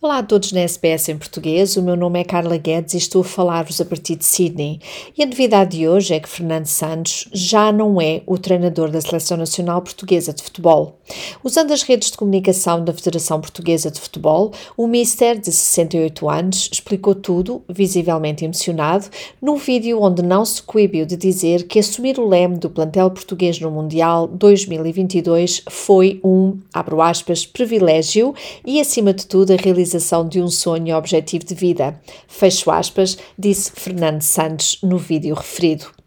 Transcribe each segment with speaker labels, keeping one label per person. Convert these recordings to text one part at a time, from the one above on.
Speaker 1: Olá a todos na SBS em português, o meu nome é Carla Guedes e estou a falar-vos a partir de Sydney. E a novidade de hoje é que Fernando Santos já não é o treinador da Seleção Nacional Portuguesa de Futebol. Usando as redes de comunicação da Federação Portuguesa de Futebol, o Mister, de 68 anos, explicou tudo, visivelmente emocionado, num vídeo onde não se coibiu de dizer que assumir o leme do plantel português no Mundial 2022 foi um, abro aspas, privilégio e, acima de tudo, a realização realização de um sonho e objetivo de vida. Fecho aspas, disse Fernando Santos no vídeo referido.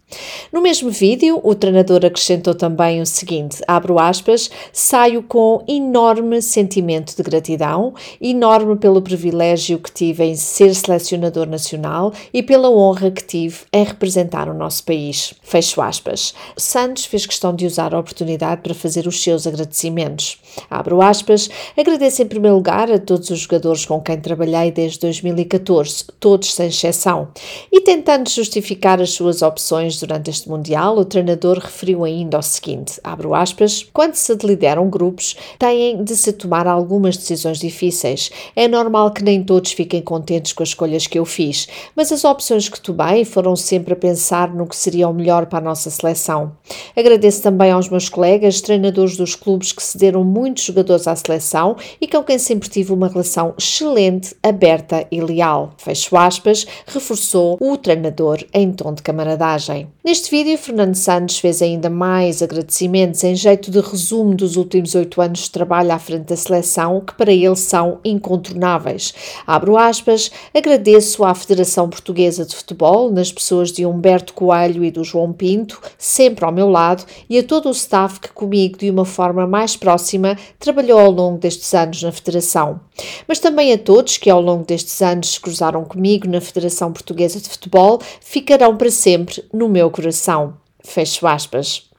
Speaker 1: No mesmo vídeo, o treinador acrescentou também o seguinte: abro aspas, saio com enorme sentimento de gratidão, enorme pelo privilégio que tive em ser selecionador nacional e pela honra que tive em representar o nosso país. Fecho aspas. Santos fez questão de usar a oportunidade para fazer os seus agradecimentos. Abro aspas, agradeço em primeiro lugar a todos os jogadores com quem trabalhei desde 2014, todos sem exceção, e tentando justificar as suas opções durante este Mundial, o treinador referiu ainda o seguinte: abro aspas, quando se lideram grupos, têm de se tomar algumas decisões difíceis. É normal que nem todos fiquem contentes com as escolhas que eu fiz, mas as opções que tomei foram sempre a pensar no que seria o melhor para a nossa seleção. Agradeço também aos meus colegas, treinadores dos clubes que cederam muitos jogadores à seleção e com quem sempre tive uma relação excelente, aberta e leal. Fecho aspas, reforçou o treinador em tom de camaradagem. Neste vídeo, Fernando Santos fez ainda mais agradecimentos em jeito de resumo dos últimos oito anos de trabalho à frente da seleção, que para ele são incontornáveis. Abro aspas, agradeço à Federação Portuguesa de Futebol, nas pessoas de Humberto Coelho e do João Pinto, sempre ao meu lado, e a todo o staff que comigo, de uma forma mais próxima, trabalhou ao longo destes anos na Federação. Mas também a todos que ao longo destes anos se cruzaram comigo na Federação Portuguesa de Futebol, ficarão para sempre no meu coração. Fecho aspas.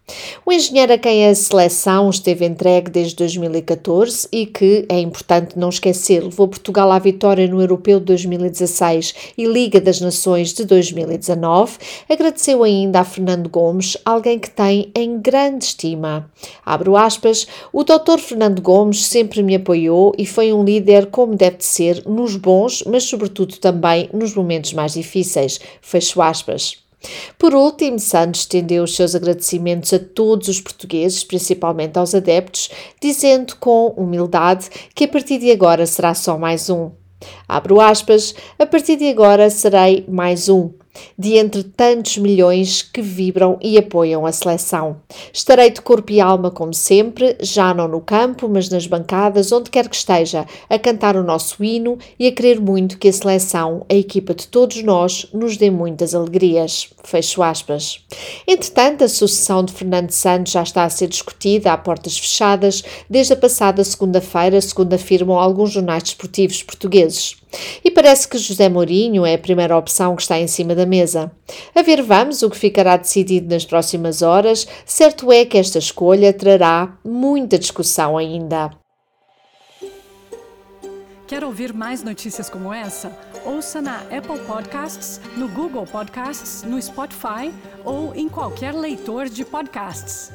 Speaker 1: O engenheiro a quem a seleção esteve entregue desde 2014 e que, é importante não esquecer, levou Portugal à vitória no Europeu de 2016 e Liga das Nações de 2019, agradeceu ainda a Fernando Gomes, alguém que tem em grande estima. Abro aspas, o doutor Fernando Gomes sempre me apoiou e foi um líder como deve de ser, nos bons, mas sobretudo também nos momentos mais difíceis. Fecho aspas. Por último, Santos estendeu os seus agradecimentos a todos os portugueses, principalmente aos adeptos, dizendo com humildade que a partir de agora será só mais um. Abro aspas, a partir de agora serei mais um de entre tantos milhões que vibram e apoiam a seleção. Estarei de corpo e alma, como sempre, já não no campo, mas nas bancadas, onde quer que esteja, a cantar o nosso hino e a querer muito que a seleção, a equipa de todos nós, nos dê muitas alegrias. Fecho aspas. Entretanto, a sucessão de Fernando Santos já está a ser discutida a portas fechadas desde a passada segunda-feira, segundo afirmam alguns jornais desportivos portugueses. E parece que José Mourinho é a primeira opção que está em cima da mesa. A ver, vamos o que ficará decidido nas próximas horas. Certo é que esta escolha trará muita discussão ainda.
Speaker 2: Quer ouvir mais notícias como essa? Ouça na Apple Podcasts, no Google Podcasts, no Spotify ou em qualquer leitor de podcasts.